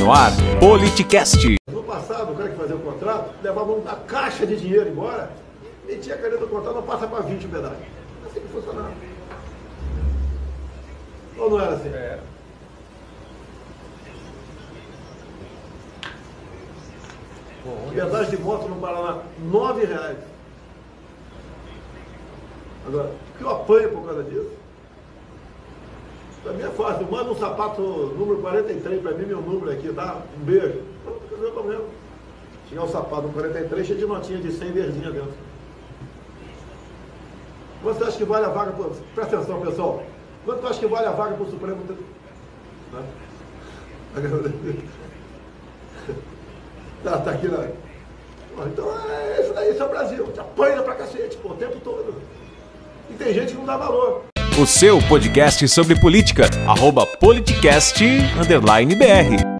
No ar, Politicast. No passado, o cara que fazia o contrato levava uma caixa de dinheiro embora, metia a caneta do contrato, não passa para 20 o pedaço. Assim que funcionava. Ou não era assim? É. Pedágio de moto no Paraná, nove reais. Agora, o que eu apanho por causa disso? Pra mim é fácil. Manda um sapato número 43 pra mim, meu número aqui, dá um beijo. Resolveu o. Tinha um sapato no 43 cheio de notinha de 100 verdinha dentro. Você acha que vale a vaga pro... Presta atenção, pessoal. Quanto acha que vale a vaga pro Supremo? Né? Tá, tá aqui lá. Então é isso aí, isso é o Brasil. Te apanha pra cacete, pô, o tempo todo. E tem gente que não dá valor. O seu podcast sobre política. Arroba politicast_br.